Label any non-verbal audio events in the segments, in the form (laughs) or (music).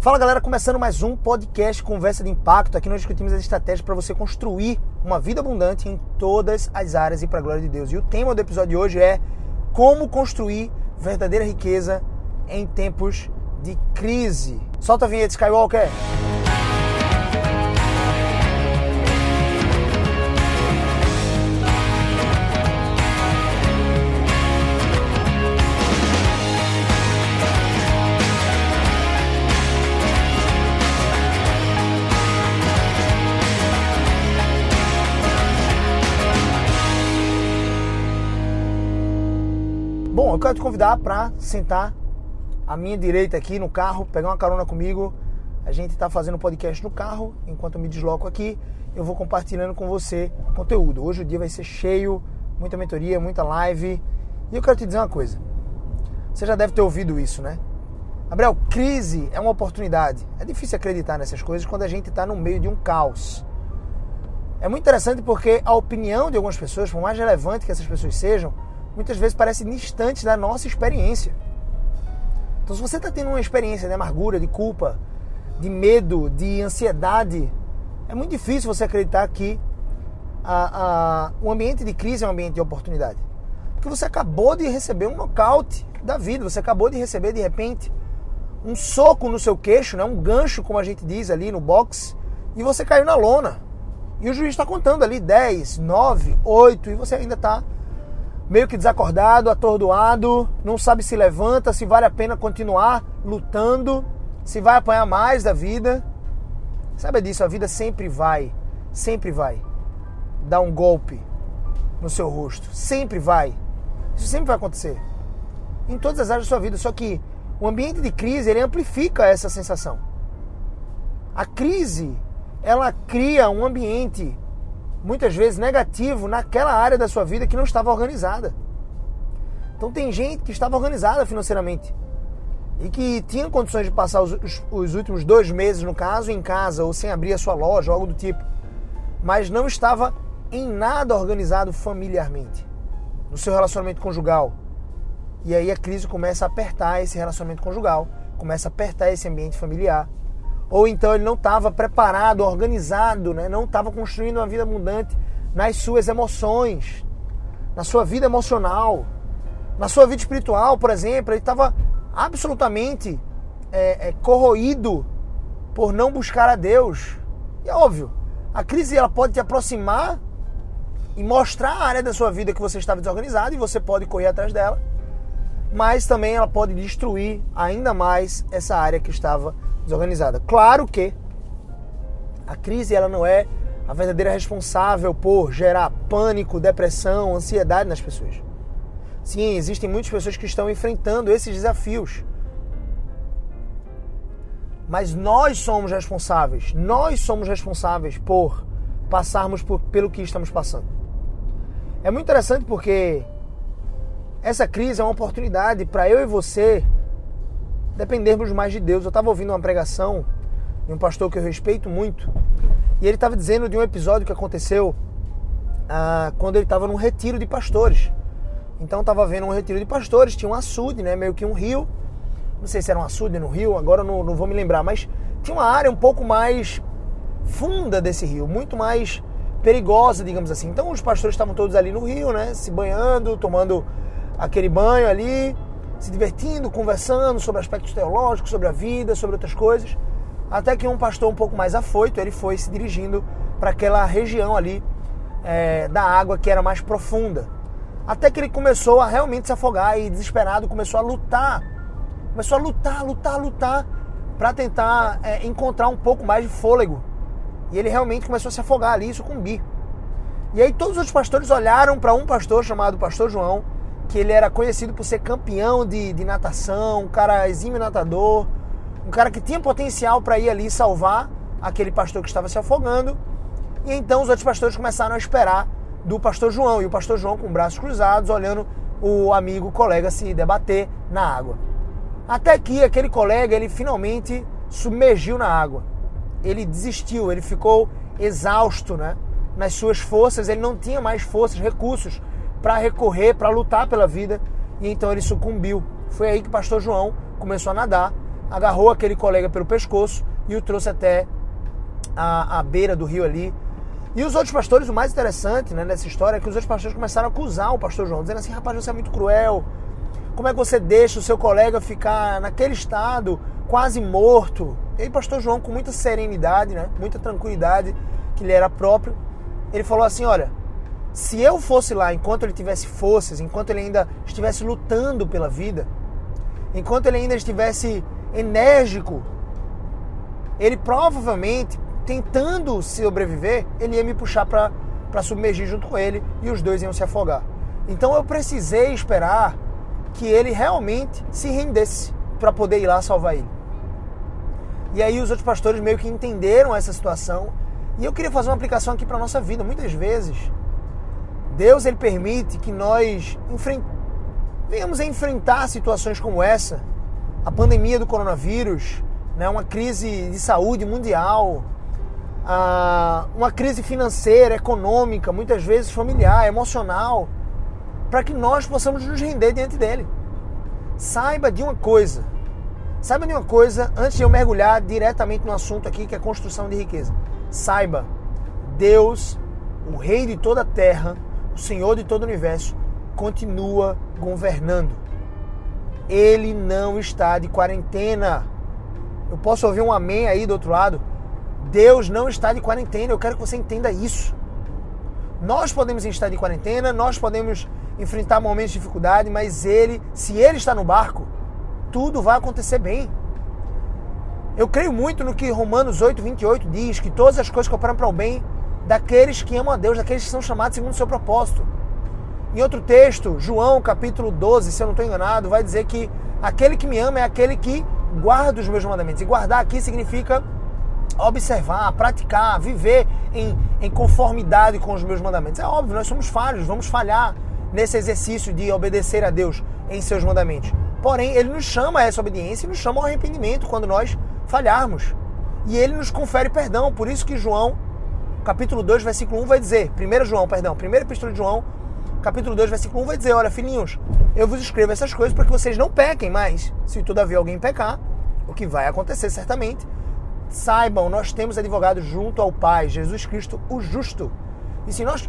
Fala galera, começando mais um podcast Conversa de Impacto. Aqui nós discutimos as estratégias para você construir uma vida abundante em todas as áreas e para a glória de Deus. E o tema do episódio de hoje é como construir verdadeira riqueza em tempos de crise. Solta a vinheta Skywalker. Quero te convidar para sentar à minha direita aqui no carro, pegar uma carona comigo. A gente está fazendo podcast no carro, enquanto eu me desloco aqui, eu vou compartilhando com você conteúdo. Hoje o dia vai ser cheio, muita mentoria, muita live. E eu quero te dizer uma coisa. Você já deve ter ouvido isso, né? Gabriel, crise é uma oportunidade. É difícil acreditar nessas coisas quando a gente está no meio de um caos. É muito interessante porque a opinião de algumas pessoas, por mais relevante que essas pessoas sejam, muitas vezes parece distante da nossa experiência. Então, se você está tendo uma experiência de amargura, de culpa, de medo, de ansiedade, é muito difícil você acreditar que a, a, o ambiente de crise é um ambiente de oportunidade. Porque você acabou de receber um nocaute da vida, você acabou de receber de repente um soco no seu queixo, né? um gancho, como a gente diz ali no boxe, e você caiu na lona. E o juiz está contando ali 10, 9, 8, e você ainda está meio que desacordado, atordoado, não sabe se levanta, se vale a pena continuar lutando, se vai apanhar mais da vida. Sabe disso, a vida sempre vai, sempre vai dar um golpe no seu rosto, sempre vai. Isso sempre vai acontecer. Em todas as áreas da sua vida, só que o ambiente de crise, ele amplifica essa sensação. A crise, ela cria um ambiente muitas vezes negativo naquela área da sua vida que não estava organizada. Então tem gente que estava organizada financeiramente e que tinha condições de passar os, os, os, últimos dois meses, no caso, em casa ou sem abrir a sua loja, algo do tipo, mas não estava em nada organizado familiarmente, no seu relacionamento conjugal. E aí a crise começa a apertar esse relacionamento conjugal, começa a apertar esse ambiente familiar ou então ele não estava preparado, organizado, né? não estava construindo uma vida abundante nas suas emoções, na sua vida emocional, na sua vida espiritual, por exemplo, ele estava absolutamente é, é, corroído por não buscar a Deus. E é óbvio, a crise ela pode te aproximar e mostrar a área da sua vida que você estava desorganizado e você pode correr atrás dela, mas também ela pode destruir ainda mais essa área que estava desorganizada. Claro que a crise ela não é a verdadeira responsável por gerar pânico, depressão, ansiedade nas pessoas. Sim, existem muitas pessoas que estão enfrentando esses desafios. Mas nós somos responsáveis, nós somos responsáveis por passarmos por, pelo que estamos passando. É muito interessante porque essa crise é uma oportunidade para eu e você dependermos mais de Deus. Eu estava ouvindo uma pregação de um pastor que eu respeito muito e ele estava dizendo de um episódio que aconteceu ah, quando ele estava num retiro de pastores. Então estava vendo um retiro de pastores, tinha um açude, né, meio que um rio. Não sei se era um açude no rio, agora não, não vou me lembrar, mas tinha uma área um pouco mais funda desse rio, muito mais perigosa, digamos assim. Então os pastores estavam todos ali no rio, né, se banhando, tomando aquele banho ali se divertindo, conversando sobre aspectos teológicos, sobre a vida, sobre outras coisas. Até que um pastor um pouco mais afoito, ele foi se dirigindo para aquela região ali é, da água que era mais profunda. Até que ele começou a realmente se afogar e desesperado começou a lutar. Começou a lutar, lutar, lutar para tentar é, encontrar um pouco mais de fôlego. E ele realmente começou a se afogar ali, sucumbir. E aí todos os pastores olharam para um pastor chamado Pastor João que ele era conhecido por ser campeão de, de natação, um cara exímio natador, um cara que tinha potencial para ir ali salvar aquele pastor que estava se afogando. E então os outros pastores começaram a esperar do pastor João, e o pastor João com braços cruzados, olhando o amigo, o colega se debater na água. Até que aquele colega, ele finalmente submergiu na água. Ele desistiu, ele ficou exausto, né? Nas suas forças, ele não tinha mais forças, recursos para recorrer, para lutar pela vida, e então ele sucumbiu. Foi aí que o pastor João começou a nadar agarrou aquele colega pelo pescoço e o trouxe até a, a beira do rio ali. E os outros pastores, o mais interessante né, nessa história é que os outros pastores começaram a acusar o pastor João, dizendo assim: rapaz, você é muito cruel. Como é que você deixa o seu colega ficar naquele estado, quase morto? E aí, pastor João, com muita serenidade, né, muita tranquilidade, que lhe era próprio, ele falou assim: olha, se eu fosse lá enquanto ele tivesse forças, enquanto ele ainda estivesse lutando pela vida, enquanto ele ainda estivesse enérgico, ele provavelmente, tentando sobreviver, ele ia me puxar para submergir junto com ele e os dois iam se afogar. Então eu precisei esperar que ele realmente se rendesse para poder ir lá salvar ele. E aí os outros pastores meio que entenderam essa situação. E eu queria fazer uma aplicação aqui para nossa vida. Muitas vezes Deus ele permite que nós enfrent... venhamos a enfrentar situações como essa, a pandemia do coronavírus, né, uma crise de saúde mundial, uma crise financeira, econômica, muitas vezes familiar, emocional, para que nós possamos nos render diante dele. Saiba de uma coisa, saiba de uma coisa antes de eu mergulhar diretamente no assunto aqui que é construção de riqueza. Saiba, Deus, o Rei de toda a terra, Senhor de todo o universo, continua governando. Ele não está de quarentena. Eu posso ouvir um amém aí do outro lado. Deus não está de quarentena. Eu quero que você entenda isso. Nós podemos estar de quarentena, nós podemos enfrentar momentos de dificuldade, mas ele, se ele está no barco, tudo vai acontecer bem. Eu creio muito no que Romanos 8, 28 diz, que todas as coisas cooperam para o bem daqueles que amam a Deus, daqueles que são chamados segundo o seu propósito. Em outro texto, João capítulo 12, se eu não estou enganado, vai dizer que aquele que me ama é aquele que guarda os meus mandamentos. E guardar aqui significa observar, praticar, viver em, em conformidade com os meus mandamentos. É óbvio, nós somos falhos, vamos falhar nesse exercício de obedecer a Deus em seus mandamentos. Porém, Ele nos chama a essa obediência e nos chama ao arrependimento quando nós falharmos. E Ele nos confere perdão. Por isso que João capítulo 2, versículo 1 vai dizer, 1 João, perdão, 1 epístola de João, capítulo 2, versículo 1 vai dizer, olha, filhinhos, eu vos escrevo essas coisas para que vocês não pequem mais. Se todavia alguém pecar, o que vai acontecer certamente, saibam, nós temos advogado junto ao Pai, Jesus Cristo, o justo. E se nós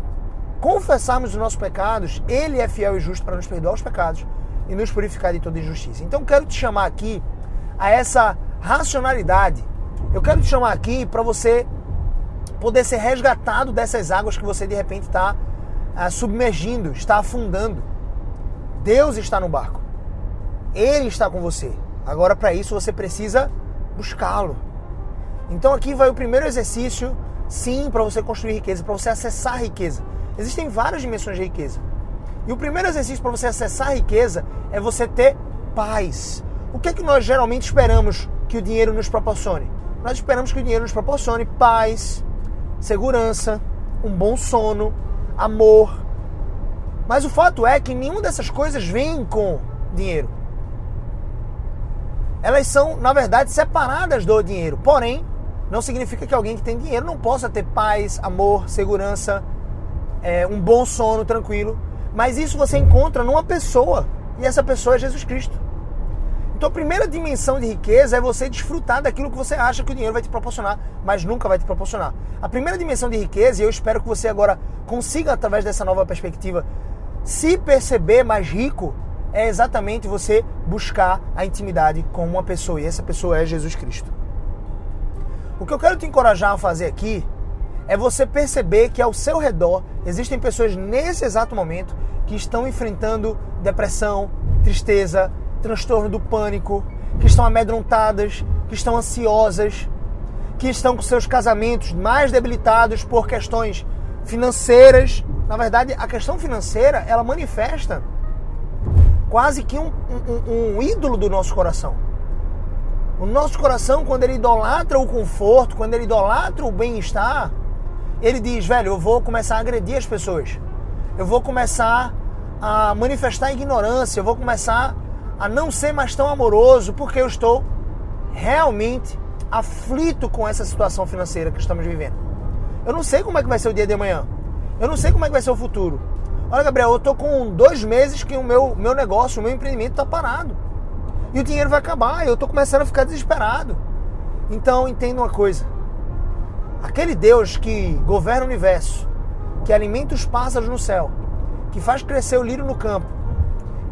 confessarmos os nossos pecados, Ele é fiel e justo para nos perdoar os pecados e nos purificar de toda injustiça. Então quero te chamar aqui a essa racionalidade. Eu quero te chamar aqui para você poder ser resgatado dessas águas que você de repente está ah, submergindo, está afundando. Deus está no barco. Ele está com você. Agora, para isso, você precisa buscá-lo. Então, aqui vai o primeiro exercício, sim, para você construir riqueza, para você acessar riqueza. Existem várias dimensões de riqueza. E o primeiro exercício para você acessar a riqueza é você ter paz. O que é que nós geralmente esperamos que o dinheiro nos proporcione? Nós esperamos que o dinheiro nos proporcione paz, segurança, um bom sono, amor. Mas o fato é que nenhuma dessas coisas vem com dinheiro. Elas são, na verdade, separadas do dinheiro. Porém, não significa que alguém que tem dinheiro não possa ter paz, amor, segurança, é, um bom sono tranquilo. Mas isso você encontra numa pessoa. E essa pessoa é Jesus Cristo. Então a primeira dimensão de riqueza é você desfrutar daquilo que você acha que o dinheiro vai te proporcionar, mas nunca vai te proporcionar. A primeira dimensão de riqueza, e eu espero que você agora consiga, através dessa nova perspectiva, se perceber mais rico, é exatamente você buscar a intimidade com uma pessoa, e essa pessoa é Jesus Cristo. O que eu quero te encorajar a fazer aqui é você perceber que ao seu redor existem pessoas nesse exato momento que estão enfrentando depressão, tristeza, transtorno do pânico, que estão amedrontadas, que estão ansiosas, que estão com seus casamentos mais debilitados por questões financeiras. Na verdade, a questão financeira ela manifesta quase que um, um, um ídolo do nosso coração. O nosso coração, quando ele idolatra o conforto, quando ele idolatra o bem-estar, ele diz: velho, eu vou começar a agredir as pessoas, eu vou começar a manifestar ignorância, eu vou começar a não ser mais tão amoroso porque eu estou realmente aflito com essa situação financeira que estamos vivendo. Eu não sei como é que vai ser o dia de amanhã. Eu não sei como é que vai ser o futuro. Olha, Gabriel, eu estou com dois meses que o meu, meu negócio, o meu empreendimento está parado. E o dinheiro vai acabar, eu estou começando a ficar desesperado. Então entenda uma coisa. Aquele Deus que governa o universo, que alimenta os pássaros no céu, que faz crescer o lírio no campo,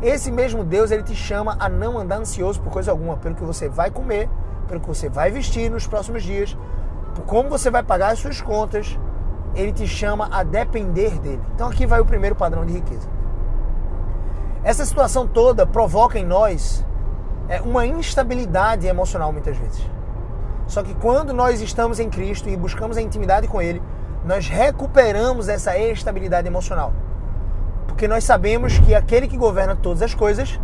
esse mesmo Deus ele te chama a não andar ansioso por coisa alguma, pelo que você vai comer, pelo que você vai vestir nos próximos dias, por como você vai pagar as suas contas, ele te chama a depender dele. Então aqui vai o primeiro padrão de riqueza. Essa situação toda provoca em nós é, uma instabilidade emocional muitas vezes. Só que quando nós estamos em Cristo e buscamos a intimidade com Ele, nós recuperamos essa estabilidade emocional. Porque nós sabemos que aquele que governa todas as coisas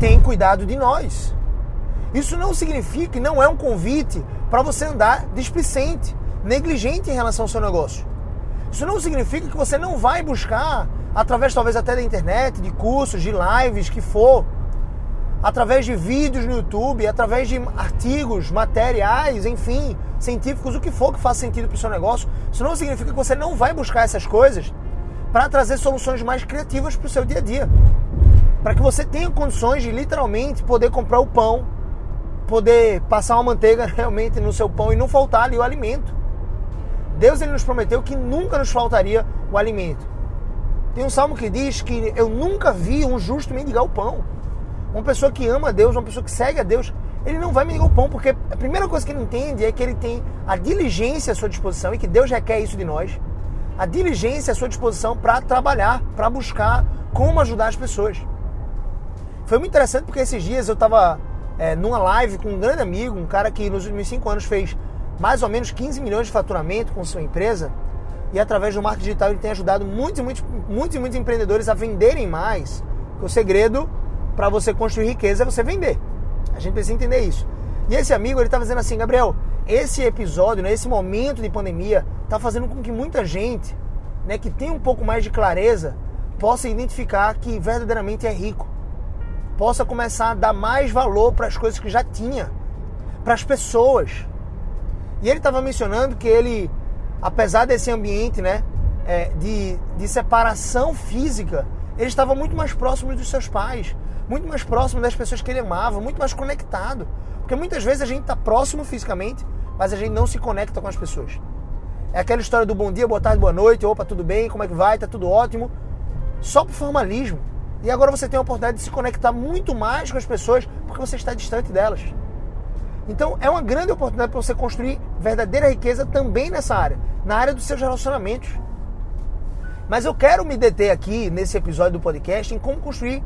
tem cuidado de nós. Isso não significa, não é um convite para você andar displicente, negligente em relação ao seu negócio. Isso não significa que você não vai buscar, através talvez até da internet, de cursos, de lives, que for, através de vídeos no YouTube, através de artigos, materiais, enfim, científicos, o que for que faça sentido para o seu negócio. Isso não significa que você não vai buscar essas coisas para trazer soluções mais criativas para o seu dia a dia. Para que você tenha condições de literalmente poder comprar o pão, poder passar uma manteiga (laughs) realmente no seu pão e não faltar ali o alimento. Deus ele nos prometeu que nunca nos faltaria o alimento. Tem um salmo que diz que eu nunca vi um justo mendigar o pão. Uma pessoa que ama a Deus, uma pessoa que segue a Deus, ele não vai mendigar o pão, porque a primeira coisa que ele entende é que ele tem a diligência à sua disposição e que Deus requer isso de nós a diligência à sua disposição para trabalhar, para buscar como ajudar as pessoas. Foi muito interessante porque esses dias eu estava é, numa live com um grande amigo, um cara que nos últimos cinco anos fez mais ou menos 15 milhões de faturamento com sua empresa e através do marketing digital ele tem ajudado muitos, muitos, muitos, muitos empreendedores a venderem mais. O segredo para você construir riqueza é você vender. A gente precisa entender isso. E esse amigo ele estava dizendo assim, Gabriel, esse episódio, né, esse momento de pandemia, está fazendo com que muita gente né, que tem um pouco mais de clareza possa identificar que verdadeiramente é rico. Possa começar a dar mais valor para as coisas que já tinha, para as pessoas. E ele estava mencionando que ele, apesar desse ambiente né, é, de, de separação física, ele estava muito mais próximo dos seus pais, muito mais próximo das pessoas que ele amava, muito mais conectado. Porque muitas vezes a gente está próximo fisicamente, mas a gente não se conecta com as pessoas. É aquela história do bom dia, boa tarde, boa noite, opa, tudo bem, como é que vai, tá tudo ótimo. Só por formalismo. E agora você tem a oportunidade de se conectar muito mais com as pessoas porque você está distante delas. Então é uma grande oportunidade para você construir verdadeira riqueza também nessa área, na área dos seus relacionamentos. Mas eu quero me deter aqui nesse episódio do podcast em como construir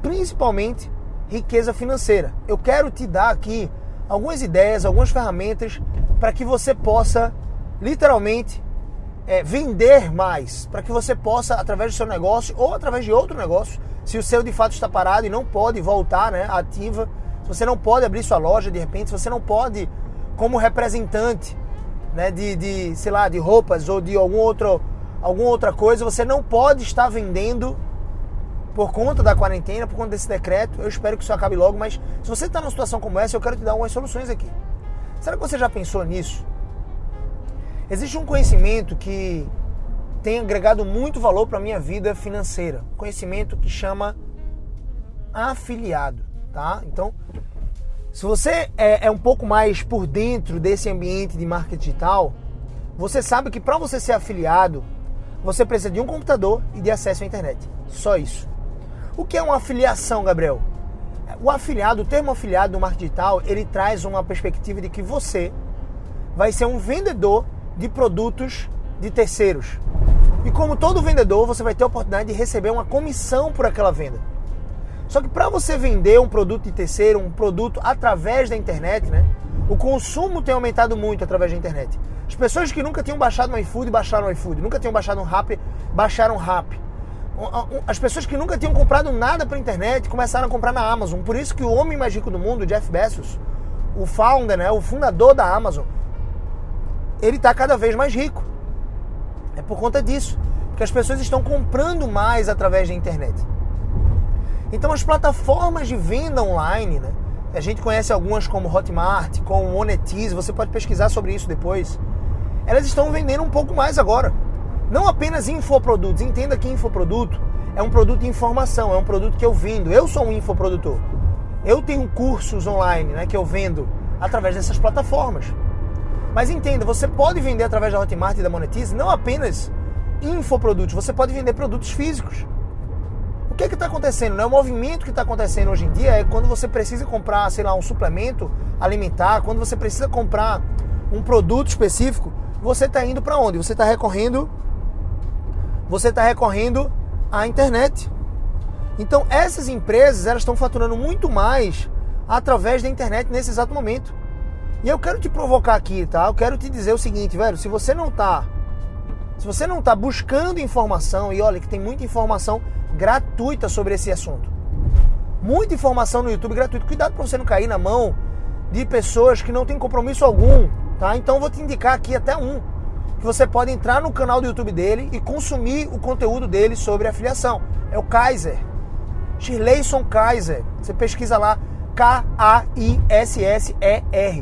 principalmente riqueza financeira. Eu quero te dar aqui algumas ideias, algumas ferramentas para que você possa literalmente é, vender mais, para que você possa, através do seu negócio ou através de outro negócio, se o seu de fato está parado e não pode voltar né, ativa, se você não pode abrir sua loja de repente, se você não pode, como representante né, de, de, sei lá, de roupas ou de algum outro, alguma outra coisa, você não pode estar vendendo por conta da quarentena, por conta desse decreto. Eu espero que isso acabe logo, mas se você está numa situação como essa, eu quero te dar algumas soluções aqui. Será que você já pensou nisso? Existe um conhecimento que tem agregado muito valor para a minha vida financeira. Conhecimento que chama afiliado, tá? Então, se você é, é um pouco mais por dentro desse ambiente de marketing digital, você sabe que para você ser afiliado, você precisa de um computador e de acesso à internet. Só isso. O que é uma afiliação, Gabriel? O afiliado, o termo afiliado no marketing digital, ele traz uma perspectiva de que você vai ser um vendedor de produtos de terceiros. E como todo vendedor, você vai ter a oportunidade de receber uma comissão por aquela venda. Só que para você vender um produto de terceiro, um produto através da internet, né? O consumo tem aumentado muito através da internet. As pessoas que nunca tinham baixado no iFood baixaram o iFood, nunca tinham baixado um Rap, baixaram o Rap as pessoas que nunca tinham comprado nada pela internet começaram a comprar na Amazon. Por isso que o homem mais rico do mundo, Jeff Bezos, o founder, né, o fundador da Amazon, ele está cada vez mais rico. É por conta disso, porque as pessoas estão comprando mais através da internet. Então as plataformas de venda online, né, a gente conhece algumas como Hotmart, como Monetize, você pode pesquisar sobre isso depois. Elas estão vendendo um pouco mais agora. Não apenas infoprodutos. Entenda que infoproduto é um produto de informação, é um produto que eu vendo. Eu sou um infoprodutor. Eu tenho cursos online né, que eu vendo através dessas plataformas. Mas entenda, você pode vender através da Hotmart e da Monetize não apenas infoprodutos, você pode vender produtos físicos. O que é está acontecendo? Né? O movimento que está acontecendo hoje em dia é quando você precisa comprar, sei lá, um suplemento alimentar, quando você precisa comprar um produto específico, você está indo para onde? Você está recorrendo, você está recorrendo à internet. Então essas empresas elas estão faturando muito mais através da internet nesse exato momento. E eu quero te provocar aqui, tá? Eu quero te dizer o seguinte, velho, se você não tá se você não tá buscando informação e olha que tem muita informação gratuita sobre esse assunto. Muita informação no YouTube gratuito. Cuidado para você não cair na mão de pessoas que não têm compromisso algum, tá? Então vou te indicar aqui até um que você pode entrar no canal do YouTube dele e consumir o conteúdo dele sobre afiliação. É o Kaiser. Shirleyson Kaiser. Você pesquisa lá K-A-I-S-S-E-R.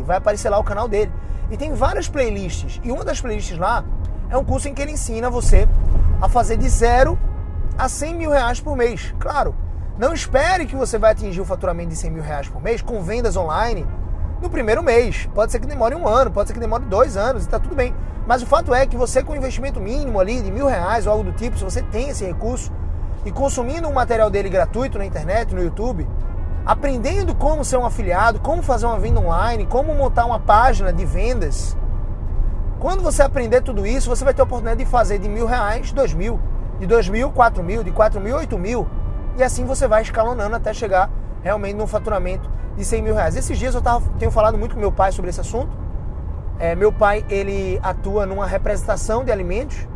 Vai aparecer lá o canal dele. E tem várias playlists. E uma das playlists lá é um curso em que ele ensina você a fazer de zero a 100 mil reais por mês. Claro, não espere que você vai atingir o faturamento de 100 mil reais por mês com vendas online no primeiro mês. Pode ser que demore um ano, pode ser que demore dois anos e está tudo bem. Mas o fato é que você com investimento mínimo ali de mil reais ou algo do tipo, se você tem esse recurso e consumindo um material dele gratuito na internet, no YouTube, aprendendo como ser um afiliado, como fazer uma venda online, como montar uma página de vendas. Quando você aprender tudo isso, você vai ter a oportunidade de fazer de mil reais, dois mil, de dois mil, quatro mil, de quatro mil, oito mil. E assim você vai escalonando até chegar realmente num faturamento de 100 mil reais. Esses dias eu tava, tenho falado muito com meu pai sobre esse assunto. É, meu pai ele atua numa representação de alimentos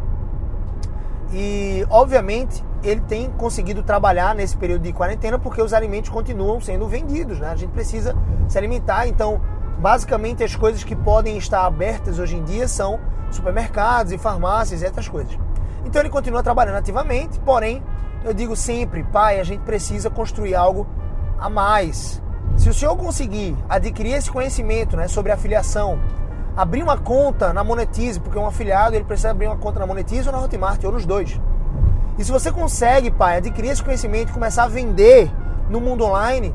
e obviamente ele tem conseguido trabalhar nesse período de quarentena porque os alimentos continuam sendo vendidos, né? A gente precisa se alimentar, então basicamente as coisas que podem estar abertas hoje em dia são supermercados e farmácias e outras coisas. Então ele continua trabalhando ativamente, porém eu digo sempre, pai, a gente precisa construir algo a mais. Se o senhor conseguir adquirir esse conhecimento né, sobre afiliação, abrir uma conta na Monetize, porque um afiliado ele precisa abrir uma conta na Monetize ou na Hotmart, ou nos dois. E se você consegue, pai, adquirir esse conhecimento e começar a vender no mundo online,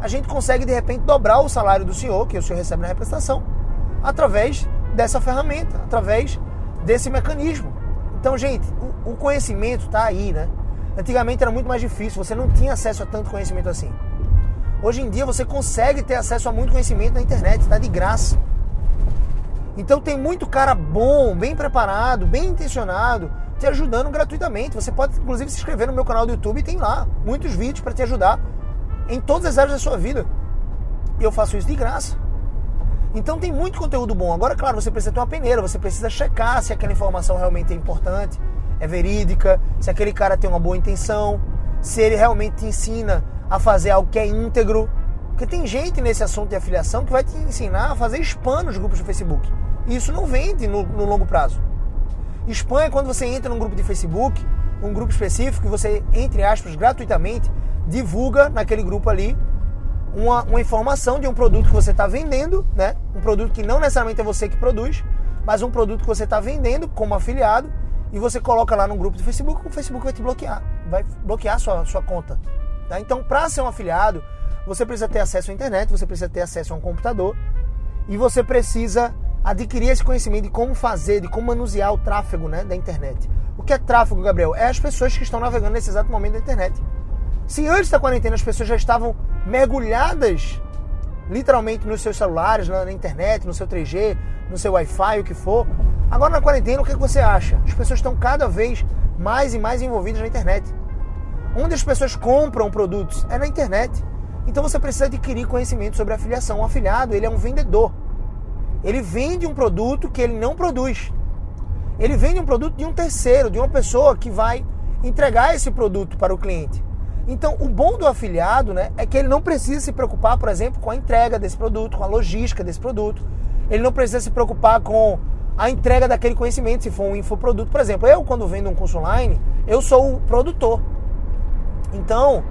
a gente consegue de repente dobrar o salário do senhor, que o senhor recebe na representação, através dessa ferramenta, através desse mecanismo. Então, gente, o, conhecimento está aí, né? Antigamente era muito mais difícil, você não tinha acesso a tanto conhecimento assim. Hoje em dia você consegue ter acesso a muito conhecimento na internet, está de graça. Então tem muito cara bom, bem preparado, bem intencionado, te ajudando gratuitamente. Você pode inclusive se inscrever no meu canal do YouTube tem lá muitos vídeos para te ajudar em todas as áreas da sua vida. E eu faço isso de graça. Então tem muito conteúdo bom. Agora, claro, você precisa ter uma peneira, você precisa checar se aquela informação realmente é importante, é verídica, se aquele cara tem uma boa intenção, se ele realmente te ensina a fazer algo que é íntegro. Porque tem gente nesse assunto de afiliação que vai te ensinar a fazer spam nos grupos do Facebook. E isso não vende no, no longo prazo. É quando você entra num grupo de Facebook, um grupo específico, você, entre aspas, gratuitamente, divulga naquele grupo ali uma, uma informação de um produto que você está vendendo, né? Um produto que não necessariamente é você que produz, mas um produto que você está vendendo como afiliado, e você coloca lá no grupo do Facebook, o Facebook vai te bloquear, vai bloquear sua, sua conta. Tá? Então, para ser um afiliado, você precisa ter acesso à internet, você precisa ter acesso a um computador e você precisa adquirir esse conhecimento de como fazer, de como manusear o tráfego né, da internet. O que é tráfego, Gabriel? É as pessoas que estão navegando nesse exato momento da internet. Se antes da quarentena as pessoas já estavam mergulhadas literalmente nos seus celulares, na internet, no seu 3G, no seu Wi-Fi, o que for, agora na quarentena o que você acha? As pessoas estão cada vez mais e mais envolvidas na internet. Onde as pessoas compram produtos é na internet. Então você precisa adquirir conhecimento sobre afiliação. O afiliado, ele é um vendedor. Ele vende um produto que ele não produz. Ele vende um produto de um terceiro, de uma pessoa que vai entregar esse produto para o cliente. Então, o bom do afiliado né, é que ele não precisa se preocupar, por exemplo, com a entrega desse produto, com a logística desse produto. Ele não precisa se preocupar com a entrega daquele conhecimento, se for um infoproduto. Por exemplo, eu, quando vendo um curso online, eu sou o produtor. Então,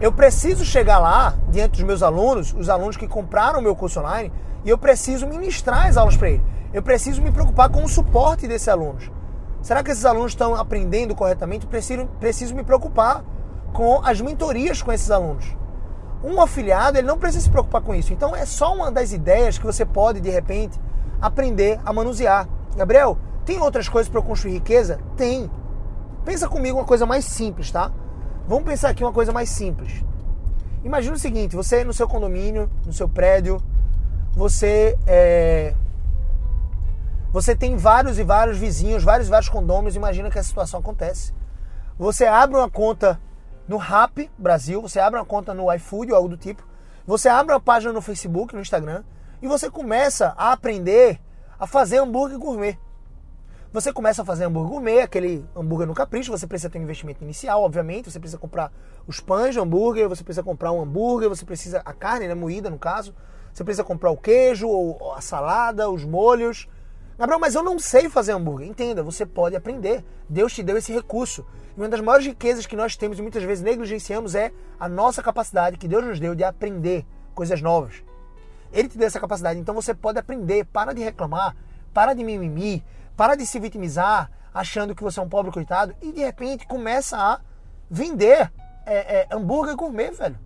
eu preciso chegar lá, diante dos meus alunos, os alunos que compraram o meu curso online, e eu preciso ministrar as aulas para eles. Eu preciso me preocupar com o suporte desses alunos. Será que esses alunos estão aprendendo corretamente? Preciso, preciso me preocupar com as mentorias com esses alunos. Um afiliado, ele não precisa se preocupar com isso. Então é só uma das ideias que você pode, de repente, aprender a manusear. Gabriel, tem outras coisas para construir riqueza? Tem. Pensa comigo uma coisa mais simples, tá? Vamos pensar aqui uma coisa mais simples. Imagina o seguinte: você no seu condomínio, no seu prédio, você é, você tem vários e vários vizinhos, vários e vários condôminos. Imagina que a situação acontece. Você abre uma conta no Rap Brasil, você abre uma conta no iFood ou algo do tipo. Você abre uma página no Facebook, no Instagram e você começa a aprender a fazer hambúrguer gourmet. Você começa a fazer hambúrguer gourmet, aquele hambúrguer no capricho, você precisa ter um investimento inicial, obviamente, você precisa comprar os pães de hambúrguer, você precisa comprar um hambúrguer, você precisa a carne, né, moída no caso, você precisa comprar o queijo, ou a salada, os molhos. Gabriel, mas eu não sei fazer hambúrguer. Entenda, você pode aprender. Deus te deu esse recurso. E uma das maiores riquezas que nós temos e muitas vezes negligenciamos é a nossa capacidade que Deus nos deu de aprender coisas novas. Ele te deu essa capacidade, então você pode aprender. Para de reclamar, para de mimimi, para de se vitimizar, achando que você é um pobre coitado, e de repente começa a vender é, é, hambúrguer gourmet, velho.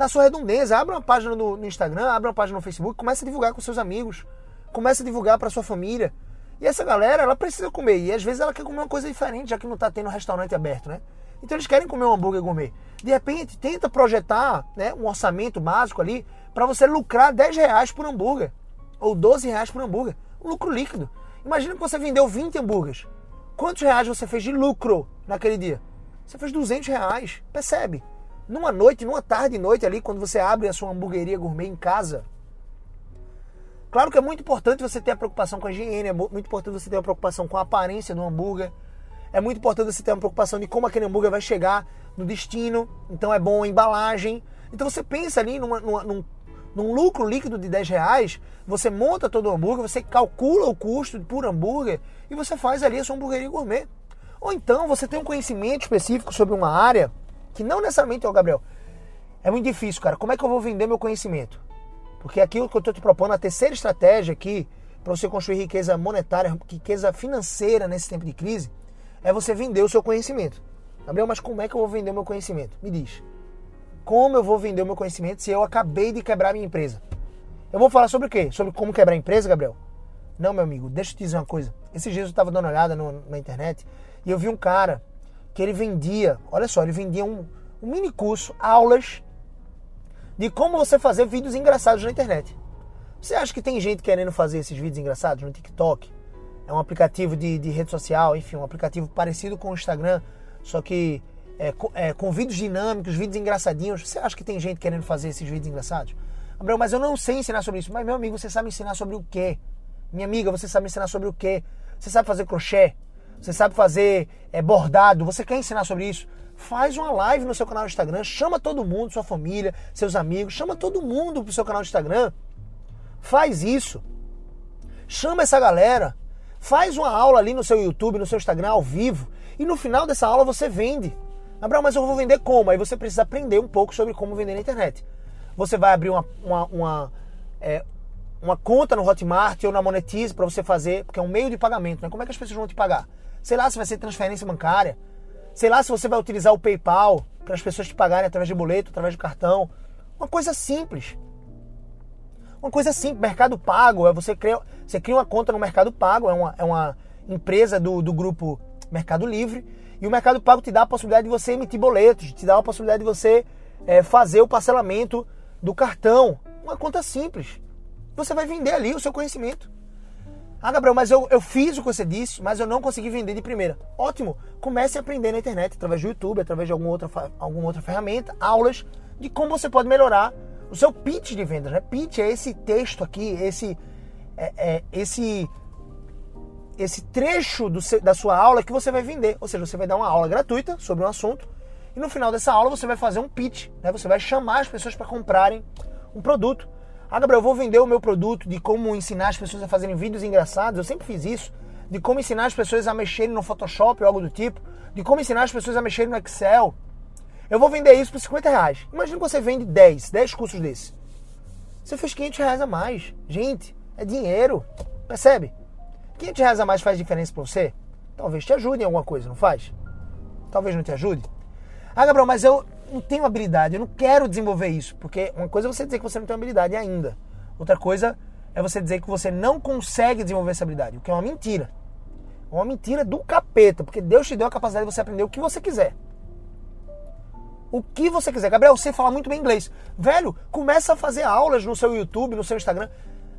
Na sua redondeza, abre uma página no, no Instagram, abre uma página no Facebook, começa a divulgar com seus amigos, começa a divulgar para sua família. E essa galera, ela precisa comer, e às vezes ela quer comer uma coisa diferente, já que não está tendo um restaurante aberto, né? Então eles querem comer um hambúrguer gourmet. De repente, tenta projetar né, um orçamento básico ali para você lucrar 10 reais por hambúrguer, ou 12 reais por hambúrguer. Um lucro líquido. Imagina que você vendeu 20 hambúrgueres. Quantos reais você fez de lucro naquele dia? Você fez 200 reais. Percebe? Numa noite, numa tarde e noite ali, quando você abre a sua hamburgueria gourmet em casa. Claro que é muito importante você ter a preocupação com a higiene, é muito importante você ter a preocupação com a aparência do hambúrguer. É muito importante você ter uma preocupação de como aquele hambúrguer vai chegar no destino. Então é bom a embalagem. Então você pensa ali numa, numa, num num lucro líquido de 10 reais, você monta todo o hambúrguer, você calcula o custo por hambúrguer e você faz ali a sua hamburgueria gourmet. Ou então você tem um conhecimento específico sobre uma área que não necessariamente o Gabriel. É muito difícil, cara. Como é que eu vou vender meu conhecimento? Porque aquilo que eu estou te propondo, a terceira estratégia aqui para você construir riqueza monetária, riqueza financeira nesse tempo de crise, é você vender o seu conhecimento. Gabriel, mas como é que eu vou vender o meu conhecimento? Me diz. Como eu vou vender o meu conhecimento se eu acabei de quebrar minha empresa? Eu vou falar sobre o quê? Sobre como quebrar a empresa, Gabriel? Não, meu amigo, deixa eu te dizer uma coisa. Esses dias eu estava dando uma olhada no, na internet e eu vi um cara que ele vendia, olha só, ele vendia um, um mini curso, aulas de como você fazer vídeos engraçados na internet. Você acha que tem gente querendo fazer esses vídeos engraçados no TikTok? É um aplicativo de, de rede social, enfim, um aplicativo parecido com o Instagram, só que é, com, é, com vídeos dinâmicos, vídeos engraçadinhos. Você acha que tem gente querendo fazer esses vídeos engraçados? Gabriel, mas eu não sei ensinar sobre isso. Mas, meu amigo, você sabe ensinar sobre o quê? Minha amiga, você sabe ensinar sobre o quê? Você sabe fazer crochê? Você sabe fazer é, bordado? Você quer ensinar sobre isso? Faz uma live no seu canal do Instagram, chama todo mundo, sua família, seus amigos, chama todo mundo pro seu canal do Instagram. Faz isso. Chama essa galera. Faz uma aula ali no seu YouTube, no seu Instagram ao vivo. E no final dessa aula você vende. Gabriel, mas eu vou vender como? Aí você precisa aprender um pouco sobre como vender na internet. Você vai abrir uma, uma, uma, é, uma conta no Hotmart ou na Monetize para você fazer, porque é um meio de pagamento, né? Como é que as pessoas vão te pagar? Sei lá se vai ser transferência bancária. Sei lá se você vai utilizar o PayPal para as pessoas te pagarem através de boleto, através de cartão. Uma coisa simples. Uma coisa simples. Mercado Pago é você cria, você cria uma conta no Mercado Pago, é uma, é uma empresa do, do grupo Mercado Livre e o Mercado Pago te dá a possibilidade de você emitir boletos, te dá a possibilidade de você é, fazer o parcelamento do cartão. Uma conta simples. Você vai vender ali o seu conhecimento. Ah, Gabriel, mas eu, eu fiz o que você disse, mas eu não consegui vender de primeira. Ótimo! Comece a aprender na internet, através do YouTube, através de alguma outra, alguma outra ferramenta, aulas de como você pode melhorar o seu pitch de vendas. Né? Pitch é esse texto aqui, esse, é, é, esse esse trecho seu, da sua aula que você vai vender. Ou seja, você vai dar uma aula gratuita sobre um assunto e no final dessa aula você vai fazer um pitch, né? Você vai chamar as pessoas para comprarem um produto. Ah, Gabriel, eu vou vender o meu produto de como ensinar as pessoas a fazerem vídeos engraçados. Eu sempre fiz isso. De como ensinar as pessoas a mexerem no Photoshop ou algo do tipo. De como ensinar as pessoas a mexerem no Excel. Eu vou vender isso por 50 reais. Imagina que você vende 10, 10 cursos desses. Você fez 500 reais a mais. Gente, é dinheiro. Percebe? 500 reais a mais faz diferença para você? Talvez te ajude em alguma coisa, não faz? Talvez não te ajude. Ah, Gabriel, mas eu, não tenho habilidade, eu não quero desenvolver isso. Porque uma coisa é você dizer que você não tem habilidade ainda. Outra coisa é você dizer que você não consegue desenvolver essa habilidade, o que é uma mentira. É uma mentira do capeta, porque Deus te deu a capacidade de você aprender o que você quiser. O que você quiser. Gabriel, você fala muito bem inglês. Velho, começa a fazer aulas no seu YouTube, no seu Instagram.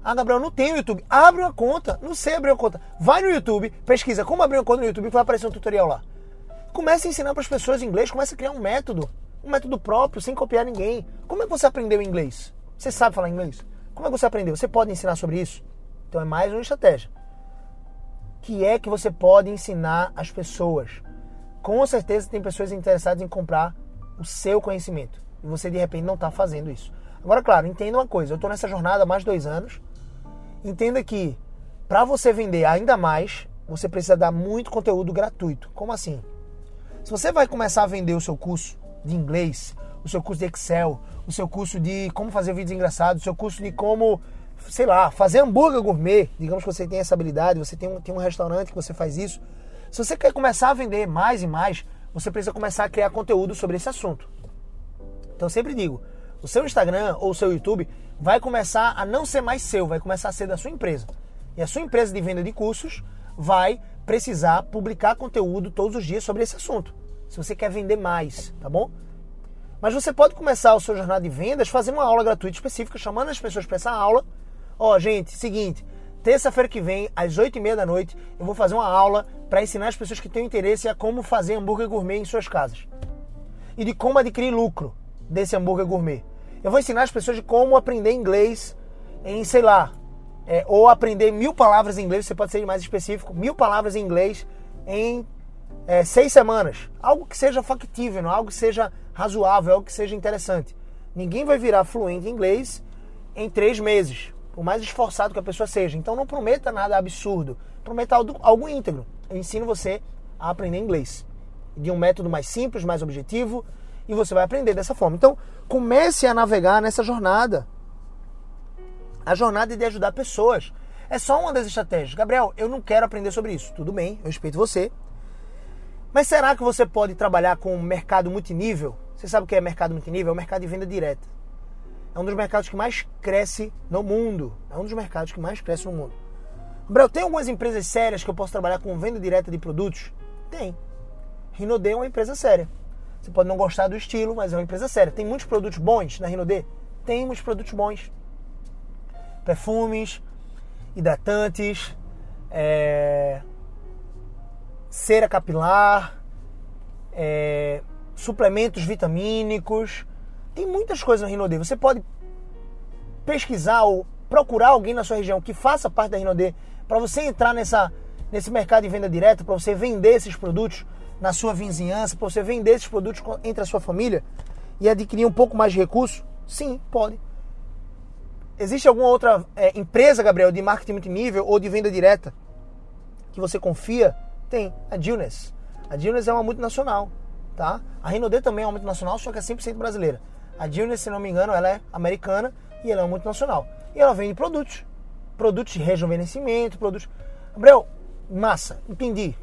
Ah, Gabriel, não tenho YouTube. Abre uma conta. Não sei abrir uma conta. Vai no YouTube, pesquisa como abrir uma conta no YouTube e vai aparecer um tutorial lá. Comece a ensinar para as pessoas inglês, comece a criar um método. Um método próprio, sem copiar ninguém. Como é que você aprendeu inglês? Você sabe falar inglês? Como é que você aprendeu? Você pode ensinar sobre isso? Então é mais uma estratégia. Que é que você pode ensinar as pessoas? Com certeza tem pessoas interessadas em comprar o seu conhecimento. E você de repente não está fazendo isso. Agora, claro, entenda uma coisa. Eu estou nessa jornada há mais dois anos. Entenda que para você vender ainda mais, você precisa dar muito conteúdo gratuito. Como assim? Se você vai começar a vender o seu curso de inglês, o seu curso de Excel, o seu curso de como fazer vídeos engraçados, o seu curso de como, sei lá, fazer hambúrguer gourmet, digamos que você tem essa habilidade, você tem um, tem um restaurante que você faz isso. Se você quer começar a vender mais e mais, você precisa começar a criar conteúdo sobre esse assunto. Então sempre digo, o seu Instagram ou o seu YouTube vai começar a não ser mais seu, vai começar a ser da sua empresa. E a sua empresa de venda de cursos vai precisar publicar conteúdo todos os dias sobre esse assunto. Se você quer vender mais, tá bom? Mas você pode começar o seu jornada de vendas fazendo uma aula gratuita específica, chamando as pessoas para essa aula. Ó, oh, gente, seguinte, terça-feira que vem, às 8h30 da noite, eu vou fazer uma aula para ensinar as pessoas que têm interesse a como fazer hambúrguer gourmet em suas casas. E de como adquirir lucro desse hambúrguer gourmet. Eu vou ensinar as pessoas de como aprender inglês em, sei lá, é, ou aprender mil palavras em inglês, você pode ser mais específico, mil palavras em inglês em é, seis semanas. Algo que seja factível, algo que seja razoável, algo que seja interessante. Ninguém vai virar fluente em inglês em três meses, por mais esforçado que a pessoa seja. Então não prometa nada absurdo, prometa algo, algo íntegro. Eu ensino você a aprender inglês de um método mais simples, mais objetivo, e você vai aprender dessa forma. Então comece a navegar nessa jornada a jornada é de ajudar pessoas. É só uma das estratégias. Gabriel, eu não quero aprender sobre isso. Tudo bem, eu respeito você. Mas será que você pode trabalhar com mercado multinível? Você sabe o que é mercado multinível? É o mercado de venda direta. É um dos mercados que mais cresce no mundo. É um dos mercados que mais cresce no mundo. Gabriel, tem algumas empresas sérias que eu posso trabalhar com venda direta de produtos? Tem. Rinode é uma empresa séria. Você pode não gostar do estilo, mas é uma empresa séria. Tem muitos produtos bons na Rinode? Tem muitos produtos bons perfumes, hidratantes, é, cera capilar, é, suplementos vitamínicos. Tem muitas coisas no Rinode. Você pode pesquisar ou procurar alguém na sua região que faça parte da Rinode para você entrar nessa, nesse mercado de venda direta, para você vender esses produtos na sua vizinhança, para você vender esses produtos entre a sua família e adquirir um pouco mais de recurso? Sim, pode. Existe alguma outra é, empresa, Gabriel, de marketing multinível ou de venda direta que você confia? Tem, a Gilnes. A Gilnes é uma multinacional, tá? A Renaudet também é uma multinacional, só que é 100% brasileira. A Gilnes, se não me engano, ela é americana e ela é uma multinacional. E ela vende produtos. Produtos de rejuvenescimento, produtos... Gabriel, massa, entendi.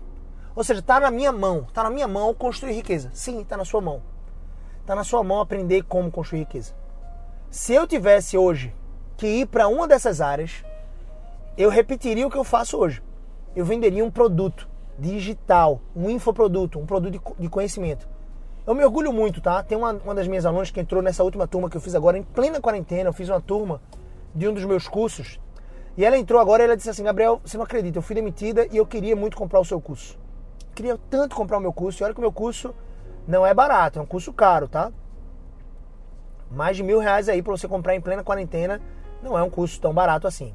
Ou seja, tá na minha mão, tá na minha mão construir riqueza. Sim, tá na sua mão. Tá na sua mão aprender como construir riqueza. Se eu tivesse hoje que ir para uma dessas áreas, eu repetiria o que eu faço hoje. Eu venderia um produto digital, um infoproduto, um produto de conhecimento. Eu me orgulho muito, tá? Tem uma, uma das minhas alunas que entrou nessa última turma que eu fiz agora, em plena quarentena. Eu fiz uma turma de um dos meus cursos. E ela entrou agora e ela disse assim: Gabriel, você não acredita, eu fui demitida e eu queria muito comprar o seu curso. queria tanto comprar o meu curso. E olha que o meu curso não é barato, é um curso caro, tá? Mais de mil reais aí para você comprar em plena quarentena não é um custo tão barato assim.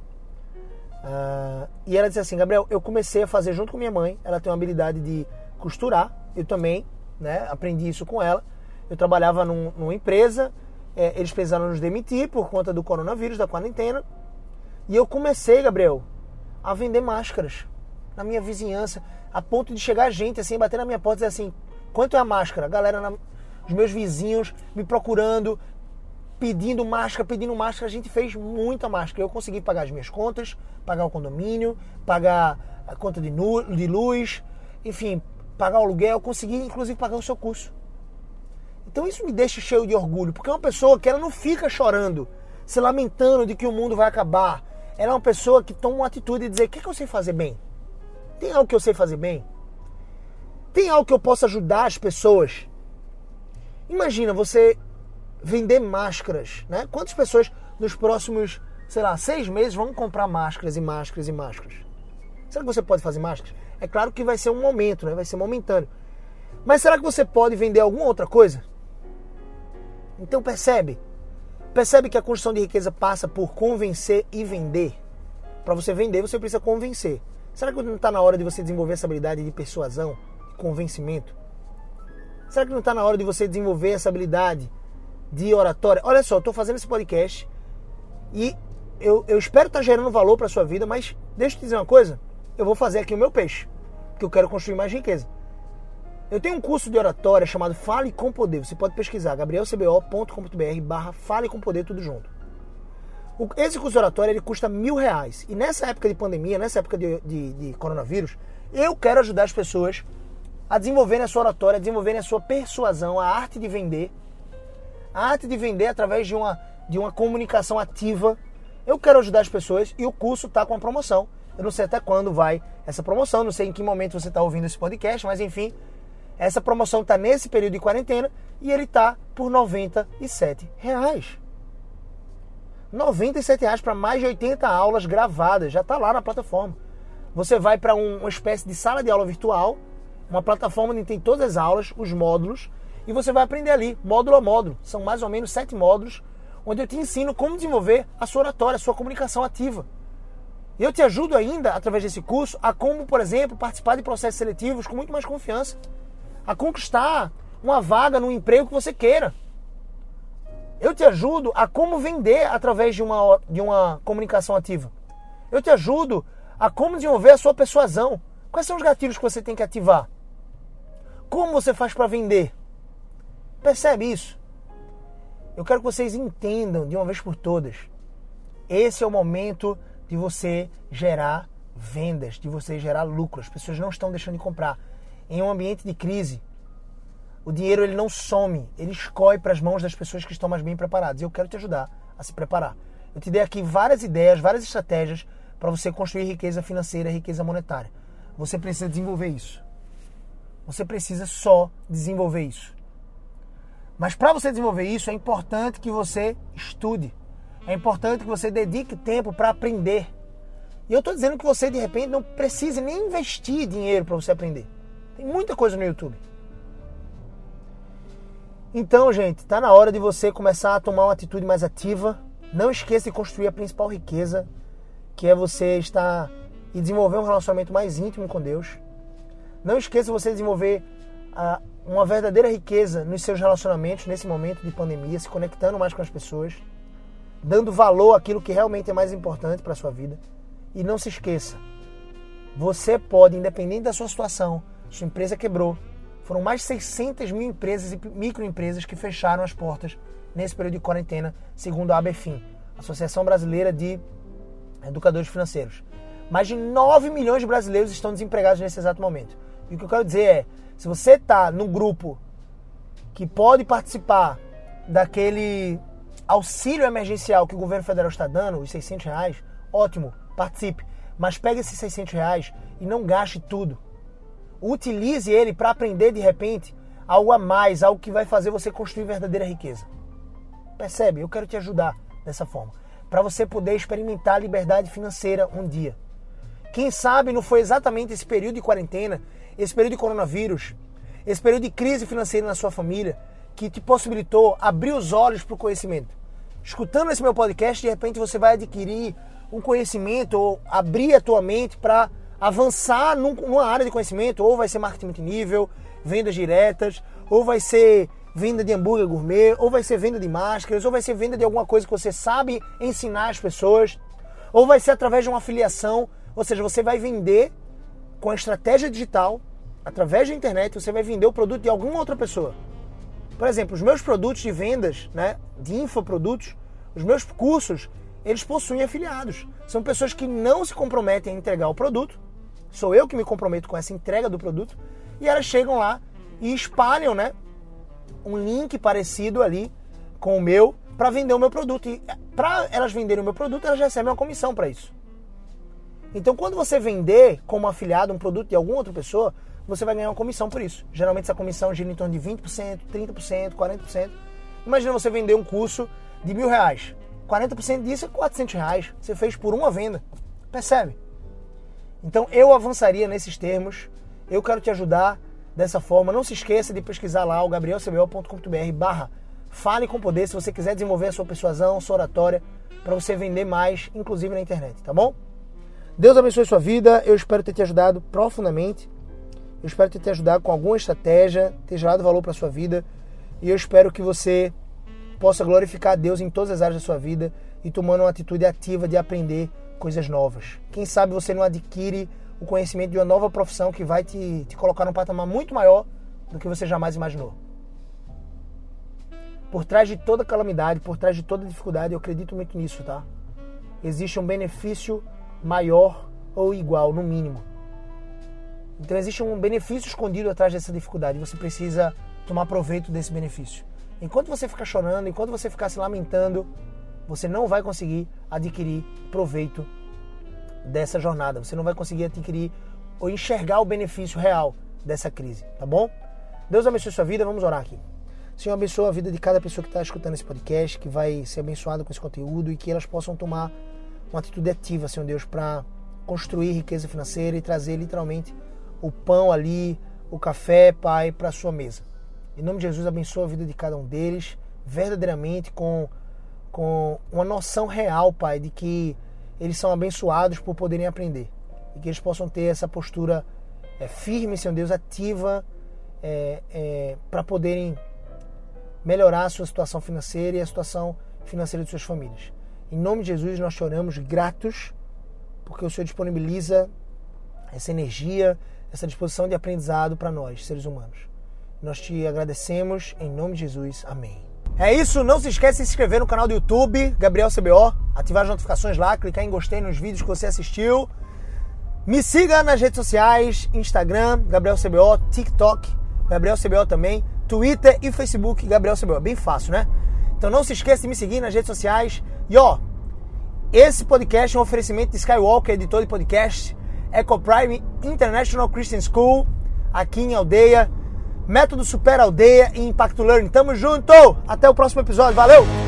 Uh, e ela disse assim, Gabriel, eu comecei a fazer junto com minha mãe, ela tem uma habilidade de costurar, eu também né, aprendi isso com ela. Eu trabalhava num, numa empresa, é, eles precisaram nos demitir por conta do coronavírus, da quarentena. E eu comecei, Gabriel, a vender máscaras na minha vizinhança, a ponto de chegar gente assim, bater na minha porta e dizer assim, quanto é a máscara? A galera, na, os meus vizinhos me procurando, pedindo máscara, pedindo máscara. A gente fez muita máscara. Eu consegui pagar as minhas contas, pagar o condomínio, pagar a conta de, de luz, enfim, pagar o aluguel. Consegui, inclusive, pagar o seu curso. Então isso me deixa cheio de orgulho, porque é uma pessoa que ela não fica chorando, se lamentando de que o mundo vai acabar. Ela é uma pessoa que toma uma atitude de dizer: o que, é que eu sei fazer bem? Tem algo que eu sei fazer bem? Tem algo que eu possa ajudar as pessoas? Imagina você vender máscaras, né? Quantas pessoas nos próximos, sei lá, seis meses vão comprar máscaras e máscaras e máscaras? Será que você pode fazer máscaras? É claro que vai ser um momento, né? Vai ser momentâneo. Mas será que você pode vender alguma outra coisa? Então percebe, percebe que a construção de riqueza passa por convencer e vender. Para você vender, você precisa convencer. Será que não está na hora de você desenvolver essa habilidade de persuasão, de convencimento? Será que não está na hora de você desenvolver essa habilidade de oratória? Olha só, estou fazendo esse podcast e eu, eu espero estar tá gerando valor para sua vida, mas deixa eu te dizer uma coisa, eu vou fazer aqui o meu peixe, porque eu quero construir mais riqueza. Eu tenho um curso de oratória chamado Fale com Poder. Você pode pesquisar gabrielcbo.com.br barra Fale com Poder, tudo junto. Esse curso de oratória ele custa mil reais. E nessa época de pandemia, nessa época de, de, de coronavírus, eu quero ajudar as pessoas a desenvolverem a sua oratória, a desenvolverem a sua persuasão, a arte de vender. A arte de vender através de uma, de uma comunicação ativa. Eu quero ajudar as pessoas e o curso está com uma promoção. Eu não sei até quando vai essa promoção, não sei em que momento você está ouvindo esse podcast, mas enfim, essa promoção está nesse período de quarentena e ele está por 97 reais. 97 reais para mais de 80 aulas gravadas, já está lá na plataforma. Você vai para um, uma espécie de sala de aula virtual, uma plataforma onde tem todas as aulas, os módulos, e você vai aprender ali, módulo a módulo. São mais ou menos sete módulos, onde eu te ensino como desenvolver a sua oratória, a sua comunicação ativa. E eu te ajudo ainda, através desse curso, a como, por exemplo, participar de processos seletivos com muito mais confiança, a conquistar uma vaga no emprego que você queira. Eu te ajudo a como vender através de uma, de uma comunicação ativa. Eu te ajudo a como desenvolver a sua persuasão. Quais são os gatilhos que você tem que ativar? Como você faz para vender? Percebe isso? Eu quero que vocês entendam de uma vez por todas. Esse é o momento de você gerar vendas, de você gerar lucro. As pessoas não estão deixando de comprar. Em um ambiente de crise, o dinheiro ele não some, ele escorre para as mãos das pessoas que estão mais bem preparadas. E eu quero te ajudar a se preparar. Eu te dei aqui várias ideias, várias estratégias para você construir riqueza financeira, riqueza monetária. Você precisa desenvolver isso. Você precisa só desenvolver isso. Mas para você desenvolver isso, é importante que você estude. É importante que você dedique tempo para aprender. E eu estou dizendo que você, de repente, não precisa nem investir dinheiro para você aprender. Tem muita coisa no YouTube. Então, gente, está na hora de você começar a tomar uma atitude mais ativa. Não esqueça de construir a principal riqueza, que é você estar e desenvolver um relacionamento mais íntimo com Deus. Não esqueça de você desenvolver a, uma verdadeira riqueza nos seus relacionamentos nesse momento de pandemia, se conectando mais com as pessoas, dando valor àquilo que realmente é mais importante para a sua vida. E não se esqueça, você pode, independente da sua situação, sua empresa quebrou, foram mais de 600 mil empresas e microempresas que fecharam as portas nesse período de quarentena, segundo a ABFIM, Associação Brasileira de Educadores Financeiros. Mais de 9 milhões de brasileiros estão desempregados nesse exato momento. E o que eu quero dizer é, se você está no grupo que pode participar daquele auxílio emergencial que o governo federal está dando, os 600 reais, ótimo, participe. Mas pegue esses 600 reais e não gaste tudo utilize ele para aprender de repente algo a mais, algo que vai fazer você construir verdadeira riqueza. Percebe? Eu quero te ajudar dessa forma, para você poder experimentar a liberdade financeira um dia. Quem sabe não foi exatamente esse período de quarentena, esse período de coronavírus, esse período de crise financeira na sua família que te possibilitou abrir os olhos para o conhecimento. Escutando esse meu podcast, de repente você vai adquirir um conhecimento ou abrir a tua mente para avançar num, numa área de conhecimento, ou vai ser marketing multinível, vendas diretas, ou vai ser venda de hambúrguer gourmet, ou vai ser venda de máscaras, ou vai ser venda de alguma coisa que você sabe ensinar as pessoas, ou vai ser através de uma afiliação, ou seja, você vai vender com a estratégia digital, através da internet, você vai vender o produto de alguma outra pessoa. Por exemplo, os meus produtos de vendas, né, de infoprodutos, os meus cursos, eles possuem afiliados. São pessoas que não se comprometem a entregar o produto, sou eu que me comprometo com essa entrega do produto, e elas chegam lá e espalham, né? um link parecido ali com o meu para vender o meu produto. E para elas venderem o meu produto, elas recebem uma comissão para isso. Então, quando você vender como afiliado um produto de alguma outra pessoa, você vai ganhar uma comissão por isso. Geralmente essa comissão gira em torno de 20%, 30%, 40%. Imagina você vender um curso de mil reais. 40% disso é 400 reais. Você fez por uma venda. Percebe? Então eu avançaria nesses termos. Eu quero te ajudar dessa forma. Não se esqueça de pesquisar lá o gabrielcbo.com.br barra Fale com Poder se você quiser desenvolver a sua persuasão, sua oratória, para você vender mais, inclusive na internet, tá bom? Deus abençoe sua vida. Eu espero ter te ajudado profundamente. Eu espero ter te ajudado com alguma estratégia, ter gerado valor para sua vida. E eu espero que você possa glorificar a Deus em todas as áreas da sua vida e tomando uma atitude ativa de aprender coisas novas. Quem sabe você não adquire o conhecimento de uma nova profissão que vai te, te colocar num patamar muito maior do que você jamais imaginou. Por trás de toda calamidade, por trás de toda dificuldade, eu acredito muito nisso, tá? Existe um benefício maior ou igual, no mínimo. Então existe um benefício escondido atrás dessa dificuldade. Você precisa tomar proveito desse benefício. Enquanto você ficar chorando, enquanto você ficar se lamentando, você não vai conseguir adquirir proveito dessa jornada. Você não vai conseguir adquirir ou enxergar o benefício real dessa crise, tá bom? Deus abençoe sua vida. Vamos orar aqui. Senhor, abençoa a vida de cada pessoa que está escutando esse podcast, que vai ser abençoada com esse conteúdo e que elas possam tomar uma atitude ativa, Senhor Deus, para construir riqueza financeira e trazer literalmente o pão ali, o café, Pai, para a sua mesa. Em nome de Jesus, abençoa a vida de cada um deles, verdadeiramente com, com uma noção real, Pai, de que eles são abençoados por poderem aprender. E que eles possam ter essa postura é, firme, Senhor Deus, ativa, é, é, para poderem melhorar a sua situação financeira e a situação financeira de suas famílias. Em nome de Jesus, nós choramos gratos, porque o Senhor disponibiliza essa energia, essa disposição de aprendizado para nós, seres humanos. Nós te agradecemos em nome de Jesus. Amém. É isso, não se esqueça de se inscrever no canal do YouTube, Gabriel CBO, ativar as notificações lá, clicar em gostei nos vídeos que você assistiu. Me siga nas redes sociais, Instagram, Gabriel CBO, TikTok, Gabriel CBO também. Twitter e Facebook Gabriel Cebola. Bem fácil, né? Então não se esqueça de me seguir nas redes sociais. E ó, esse podcast é um oferecimento de Skywalker, editor de podcast, EcoPrime International Christian School, aqui em Aldeia, Método Super Aldeia e Impacto Learning. Tamo junto! Até o próximo episódio. Valeu!